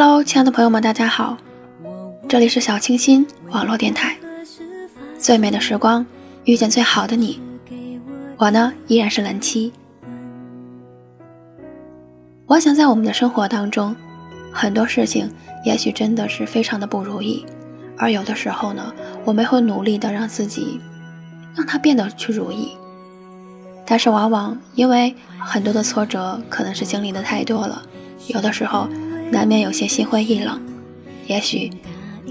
Hello，亲爱的朋友们，大家好，这里是小清新网络电台，最美的时光遇见最好的你，我呢依然是蓝七。我想在我们的生活当中，很多事情也许真的是非常的不如意，而有的时候呢，我们会努力的让自己让它变得去如意。但是往往因为很多的挫折，可能是经历的太多了，有的时候难免有些心灰意冷。也许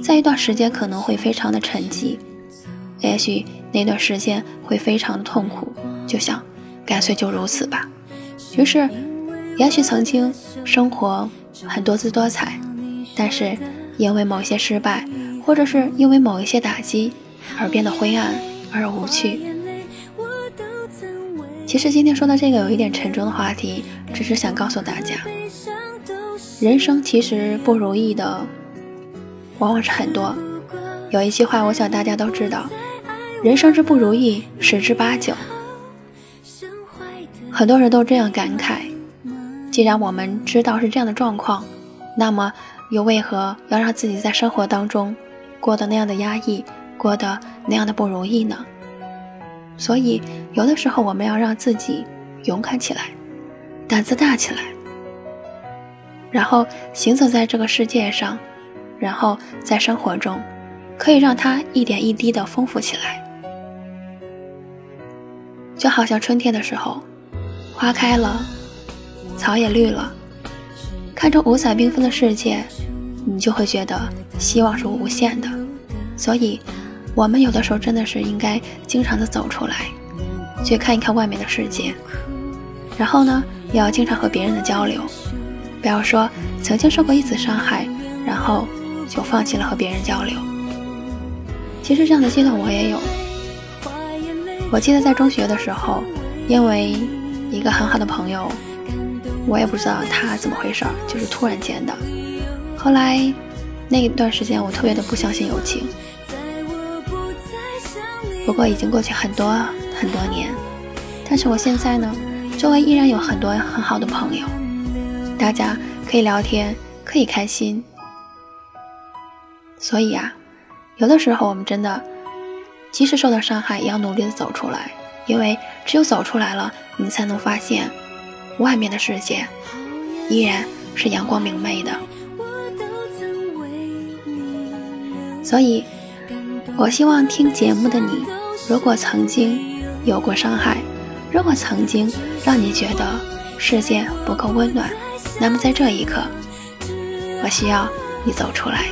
在一段时间可能会非常的沉寂，也许那段时间会非常的痛苦，就想干脆就如此吧。于是。也许曾经生活很多姿多彩，但是因为某些失败，或者是因为某一些打击，而变得灰暗而无趣。其实今天说的这个有一点沉重的话题，只是想告诉大家，人生其实不如意的往往是很多。有一句话，我想大家都知道：人生之不如意十之八九。很多人都这样感慨。既然我们知道是这样的状况，那么又为何要让自己在生活当中过得那样的压抑，过得那样的不如意呢？所以，有的时候我们要让自己勇敢起来，胆子大起来，然后行走在这个世界上，然后在生活中可以让它一点一滴的丰富起来。就好像春天的时候，花开了。草也绿了，看着五彩缤纷的世界，你就会觉得希望是无限的。所以，我们有的时候真的是应该经常的走出来，去看一看外面的世界。然后呢，也要经常和别人的交流，不要说曾经受过一次伤害，然后就放弃了和别人交流。其实这样的阶段我也有。我记得在中学的时候，因为一个很好的朋友。我也不知道他怎么回事，就是突然间的。后来那一段时间，我特别的不相信友情。不过已经过去很多很多年，但是我现在呢，周围依然有很多很好的朋友，大家可以聊天，可以开心。所以啊，有的时候我们真的，即使受到伤害，也要努力的走出来，因为只有走出来了，你才能发现。外面的世界依然是阳光明媚的，所以，我希望听节目的你，如果曾经有过伤害，如果曾经让你觉得世界不够温暖，那么在这一刻，我需要你走出来。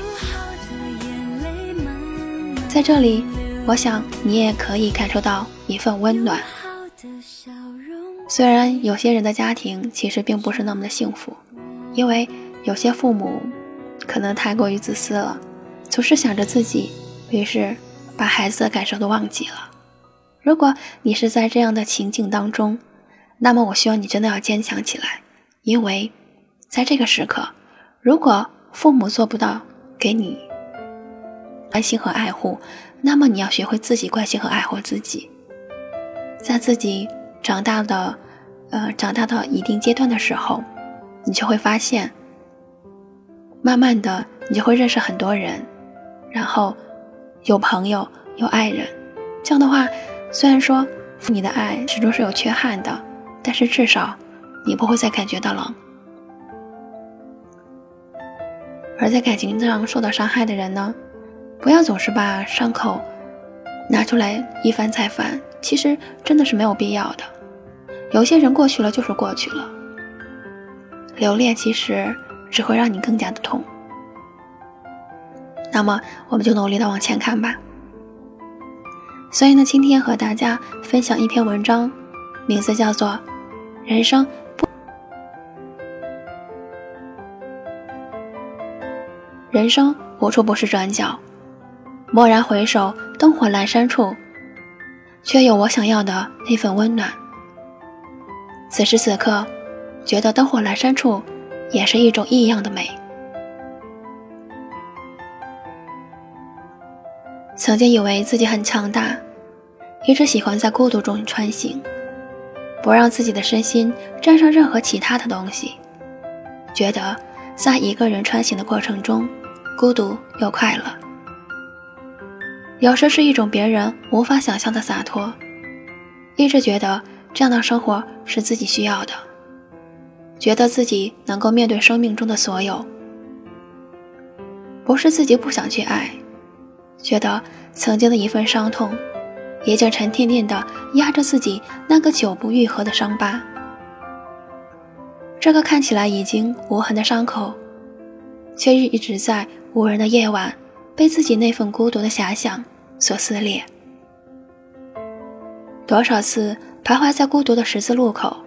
在这里，我想你也可以感受到一份温暖。虽然有些人的家庭其实并不是那么的幸福，因为有些父母可能太过于自私了，总是想着自己，于是把孩子的感受都忘记了。如果你是在这样的情境当中，那么我希望你真的要坚强起来，因为在这个时刻，如果父母做不到给你关心和爱护，那么你要学会自己关心和爱护自己，在自己。长大的，呃，长大到一定阶段的时候，你就会发现，慢慢的，你就会认识很多人，然后有朋友，有爱人。这样的话，虽然说你的爱始终是有缺憾的，但是至少你不会再感觉到冷。而在感情上受到伤害的人呢，不要总是把伤口拿出来一翻再翻，其实真的是没有必要的。有些人过去了就是过去了，留恋其实只会让你更加的痛。那么我们就努力的往前看吧。所以呢，今天和大家分享一篇文章，名字叫做《人生人生无处不是转角》，蓦然回首，灯火阑珊处，却有我想要的那份温暖。此时此刻，觉得灯火阑珊处，也是一种异样的美。曾经以为自己很强大，一直喜欢在孤独中穿行，不让自己的身心沾上任何其他的东西，觉得在一个人穿行的过程中，孤独又快乐。有时是一种别人无法想象的洒脱，一直觉得这样的生活是自己需要的，觉得自己能够面对生命中的所有，不是自己不想去爱。觉得曾经的一份伤痛，已经沉甸甸的压着自己那个久不愈合的伤疤。这个看起来已经无痕的伤口，却一直在无人的夜晚，被自己那份孤独的遐想所撕裂。多少次徘徊在孤独的十字路口，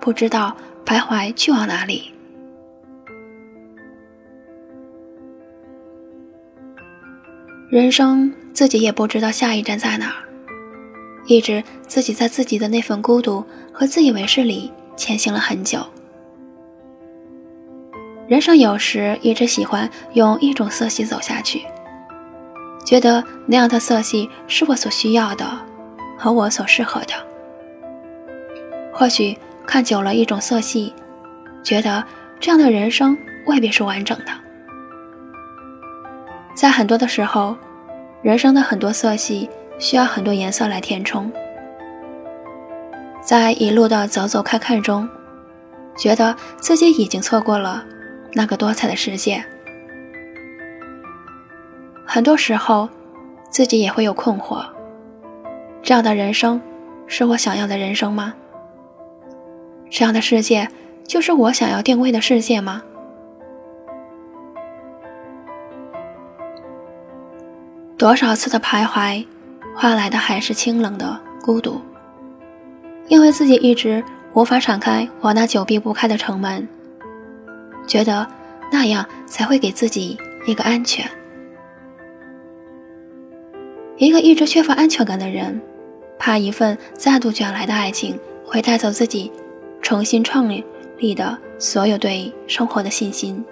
不知道徘徊去往哪里。人生自己也不知道下一站在哪儿，一直自己在自己的那份孤独和自以为是里前行了很久。人生有时一直喜欢用一种色系走下去，觉得那样的色系是我所需要的，和我所适合的。或许看久了一种色系，觉得这样的人生未必是完整的。在很多的时候，人生的很多色系需要很多颜色来填充。在一路的走走看看中，觉得自己已经错过了那个多彩的世界。很多时候，自己也会有困惑：这样的人生是我想要的人生吗？这样的世界就是我想要定位的世界吗？多少次的徘徊，换来的还是清冷的孤独。因为自己一直无法敞开我那久闭不开的城门，觉得那样才会给自己一个安全。一个一直缺乏安全感的人，怕一份再度卷来的爱情会带走自己重新创立的所有对生活的信心。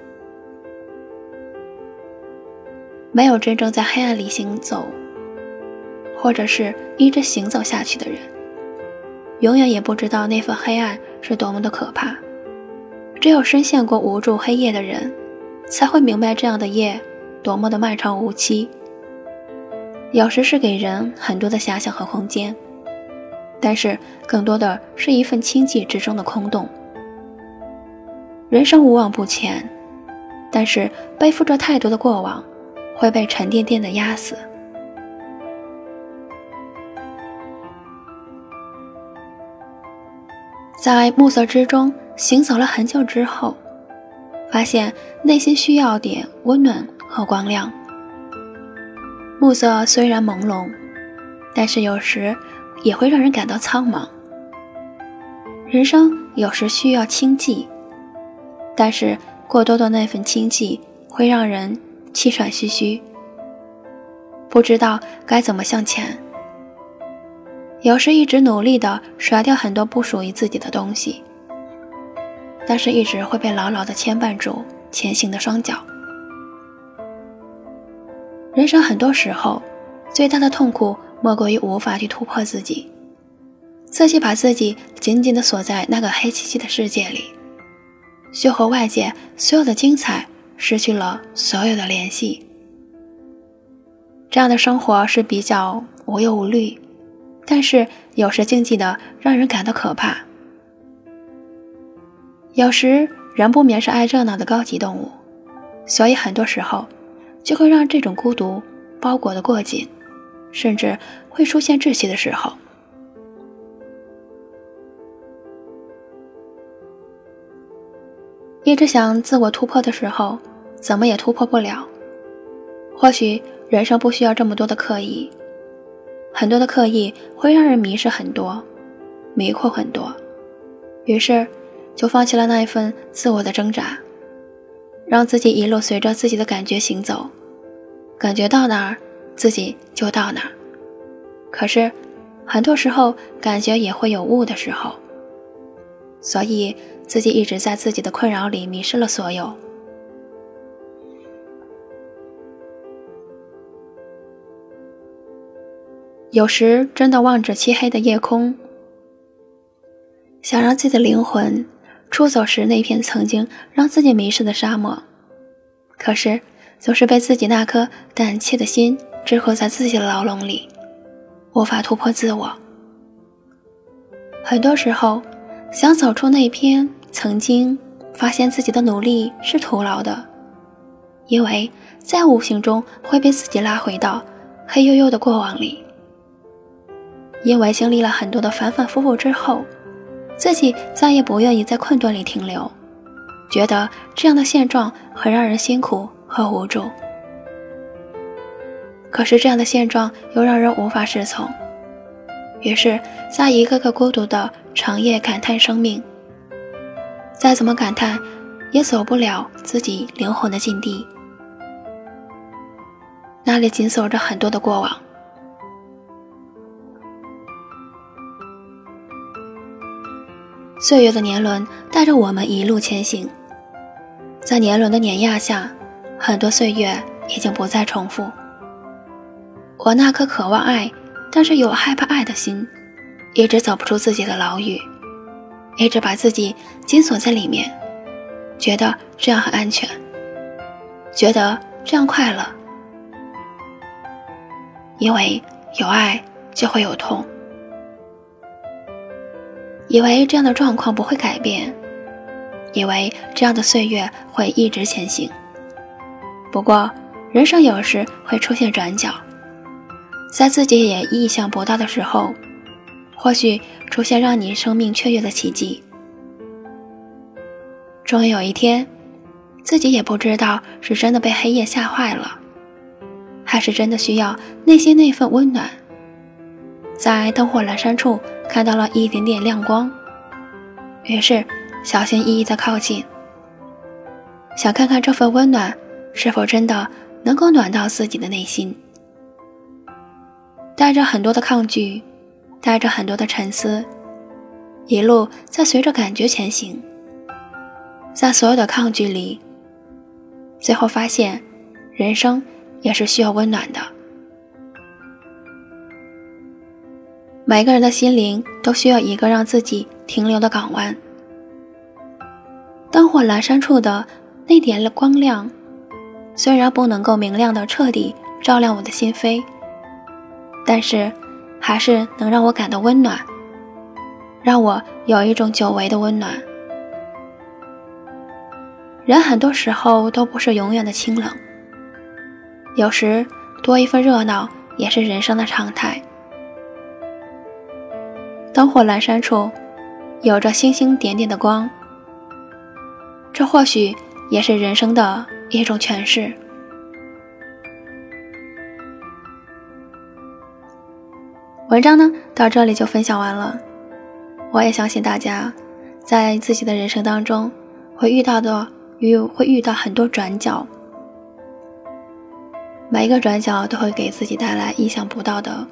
没有真正在黑暗里行走，或者是一直行走下去的人，永远也不知道那份黑暗是多么的可怕。只有深陷过无助黑夜的人，才会明白这样的夜多么的漫长无期。有时是给人很多的遐想和空间，但是更多的是一份清寂之中的空洞。人生无往不前，但是背负着太多的过往。会被沉甸甸的压死。在暮色之中行走了很久之后，发现内心需要点温暖和光亮。暮色虽然朦胧，但是有时也会让人感到苍茫。人生有时需要清寂，但是过多的那份清寂会让人。气喘吁吁，不知道该怎么向前。有时一直努力的甩掉很多不属于自己的东西，但是一直会被牢牢的牵绊住前行的双脚。人生很多时候，最大的痛苦莫过于无法去突破自己，自己把自己紧紧的锁在那个黑漆漆的世界里，就和外界所有的精彩。失去了所有的联系，这样的生活是比较无忧无虑，但是有时经济的让人感到可怕。有时人不免是爱热闹的高级动物，所以很多时候就会让这种孤独包裹的过紧，甚至会出现窒息的时候。一直想自我突破的时候。怎么也突破不了。或许人生不需要这么多的刻意，很多的刻意会让人迷失很多，迷惑很多，于是就放弃了那一份自我的挣扎，让自己一路随着自己的感觉行走，感觉到哪儿自己就到哪儿。可是很多时候感觉也会有误的时候，所以自己一直在自己的困扰里迷失了所有。有时真的望着漆黑的夜空，想让自己的灵魂出走时那片曾经让自己迷失的沙漠，可是总是被自己那颗胆怯的心桎梏在自己的牢笼里，无法突破自我。很多时候，想走出那片曾经发现自己的努力是徒劳的，因为在无形中会被自己拉回到黑黝黝的过往里。因为经历了很多的反反复复之后，自己再也不愿意在困顿里停留，觉得这样的现状很让人辛苦和无助。可是这样的现状又让人无法适从，于是，在一个个孤独的长夜感叹生命。再怎么感叹，也走不了自己灵魂的禁地，那里紧锁着很多的过往。岁月的年轮带着我们一路前行，在年轮的碾压下，很多岁月已经不再重复。我那颗渴望爱，但是又害怕爱的心，一直走不出自己的牢狱，一直把自己紧锁在里面，觉得这样很安全，觉得这样快乐，因为有爱就会有痛。以为这样的状况不会改变，以为这样的岁月会一直前行。不过，人生有时会出现转角，在自己也意想不到的时候，或许出现让你生命雀跃的奇迹。终于有一天，自己也不知道是真的被黑夜吓坏了，还是真的需要内心那份温暖。在灯火阑珊处看到了一点点亮光，于是小心翼翼地靠近，想看看这份温暖是否真的能够暖到自己的内心。带着很多的抗拒，带着很多的沉思，一路在随着感觉前行，在所有的抗拒里，最后发现，人生也是需要温暖的。每个人的心灵都需要一个让自己停留的港湾。灯火阑珊处的那点光亮，虽然不能够明亮的彻底照亮我的心扉，但是还是能让我感到温暖，让我有一种久违的温暖。人很多时候都不是永远的清冷，有时多一份热闹也是人生的常态。灯火阑珊处，有着星星点点的光。这或许也是人生的一种诠释。文章呢，到这里就分享完了。我也相信大家，在自己的人生当中，会遇到的遇会遇到很多转角，每一个转角都会给自己带来意想不到的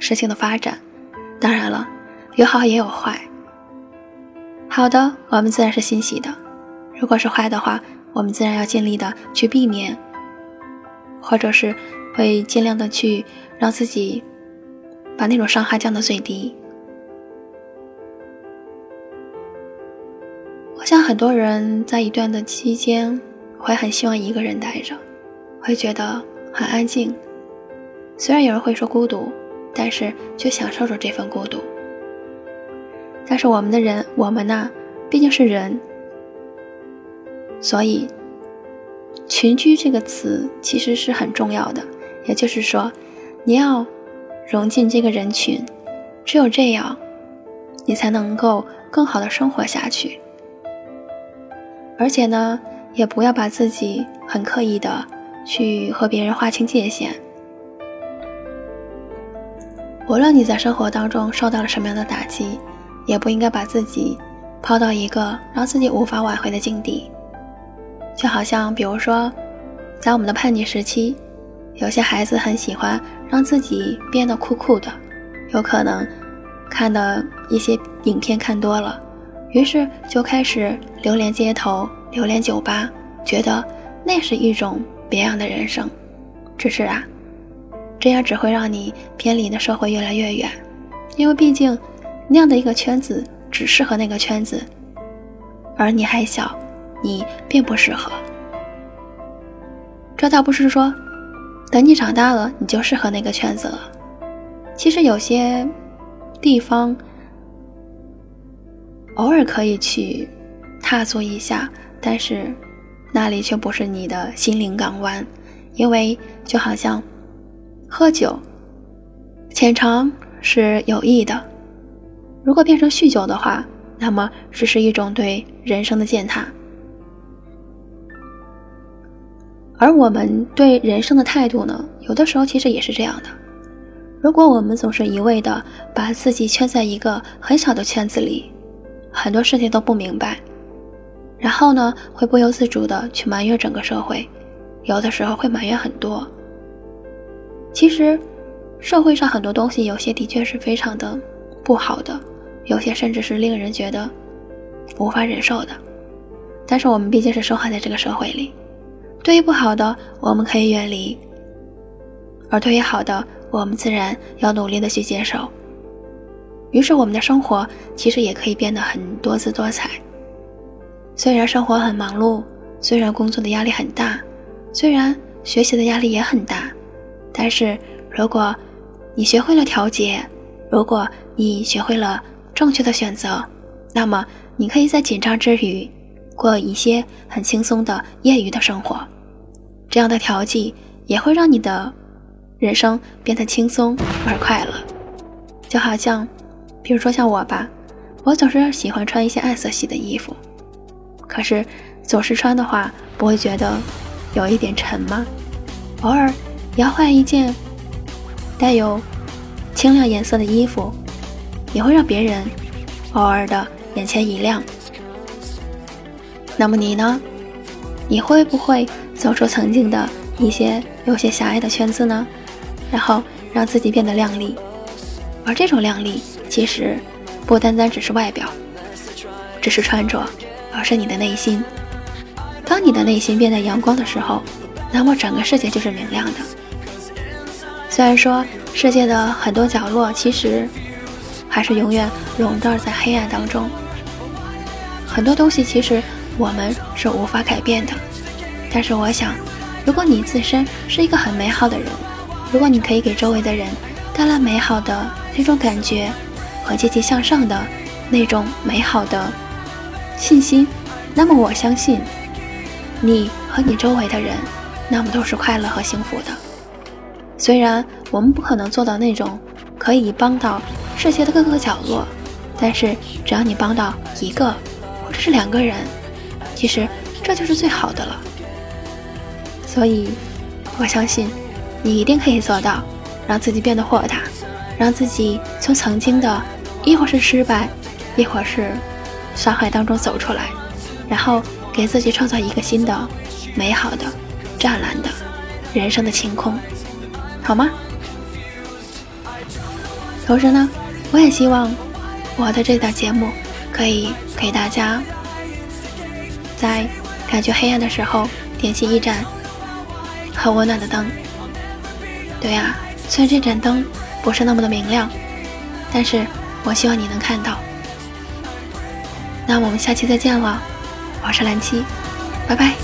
事情的发展。当然了。有好也有坏，好的我们自然是欣喜的，如果是坏的话，我们自然要尽力的去避免，或者是会尽量的去让自己把那种伤害降到最低。我想很多人在一段的期间会很希望一个人待着，会觉得很安静。虽然有人会说孤独，但是却享受着这份孤独。但是我们的人，我们呢，毕竟是人，所以“群居”这个词其实是很重要的。也就是说，你要融进这个人群，只有这样，你才能够更好的生活下去。而且呢，也不要把自己很刻意的去和别人划清界限。无论你在生活当中受到了什么样的打击。也不应该把自己抛到一个让自己无法挽回的境地，就好像，比如说，在我们的叛逆时期，有些孩子很喜欢让自己变得酷酷的，有可能看的一些影片看多了，于是就开始流连街头、流连酒吧，觉得那是一种别样的人生。只是啊，这样只会让你偏离的社会越来越远，因为毕竟那样的一个圈子只适合那个圈子，而你还小，你并不适合。这倒不是说等你长大了你就适合那个圈子了，其实有些地方偶尔可以去踏足一下，但是那里却不是你的心灵港湾。因为就好像喝酒，浅尝是有益的；如果变成酗酒的话，那么只是一种对人生的践踏。而我们对人生的态度呢，有的时候其实也是这样的。如果我们总是一味的把自己圈在一个很小的圈子里，很多事情都不明白，然后呢，会不由自主的去埋怨整个社会。有的时候会埋怨很多。其实，社会上很多东西，有些的确是非常的不好的，有些甚至是令人觉得无法忍受的。但是我们毕竟是生活在这个社会里，对于不好的我们可以远离，而对于好的，我们自然要努力的去接受。于是我们的生活其实也可以变得很多姿多彩。虽然生活很忙碌，虽然工作的压力很大。虽然学习的压力也很大，但是如果你学会了调节，如果你学会了正确的选择，那么你可以在紧张之余过一些很轻松的业余的生活。这样的调剂也会让你的人生变得轻松而快乐。就好像，比如说像我吧，我总是喜欢穿一些暗色系的衣服，可是总是穿的话，不会觉得。有一点沉吗？偶尔要换一件带有清亮颜色的衣服，也会让别人偶尔的眼前一亮。那么你呢？你会不会走出曾经的一些有些狭隘的圈子呢？然后让自己变得靓丽？而这种靓丽，其实不单单只是外表，只是穿着，而是你的内心。当你的内心变得阳光的时候，那么整个世界就是明亮的。虽然说世界的很多角落其实还是永远笼罩在黑暗当中，很多东西其实我们是无法改变的。但是我想，如果你自身是一个很美好的人，如果你可以给周围的人带来美好的那种感觉和积极向上的那种美好的信心，那么我相信。你和你周围的人，那么都是快乐和幸福的。虽然我们不可能做到那种可以帮到世界的各个角落，但是只要你帮到一个或者是两个人，其实这就是最好的了。所以，我相信你一定可以做到，让自己变得豁达，让自己从曾经的亦或是失败，亦或是伤害当中走出来，然后。给自己创造一个新的、美好的、湛蓝的人生的晴空，好吗？同时呢，我也希望我的这档节目可以给大家在感觉黑暗的时候点起一盏很温暖的灯。对呀，虽然这盏灯不是那么的明亮，但是我希望你能看到。那我们下期再见了。我是蓝七，拜拜。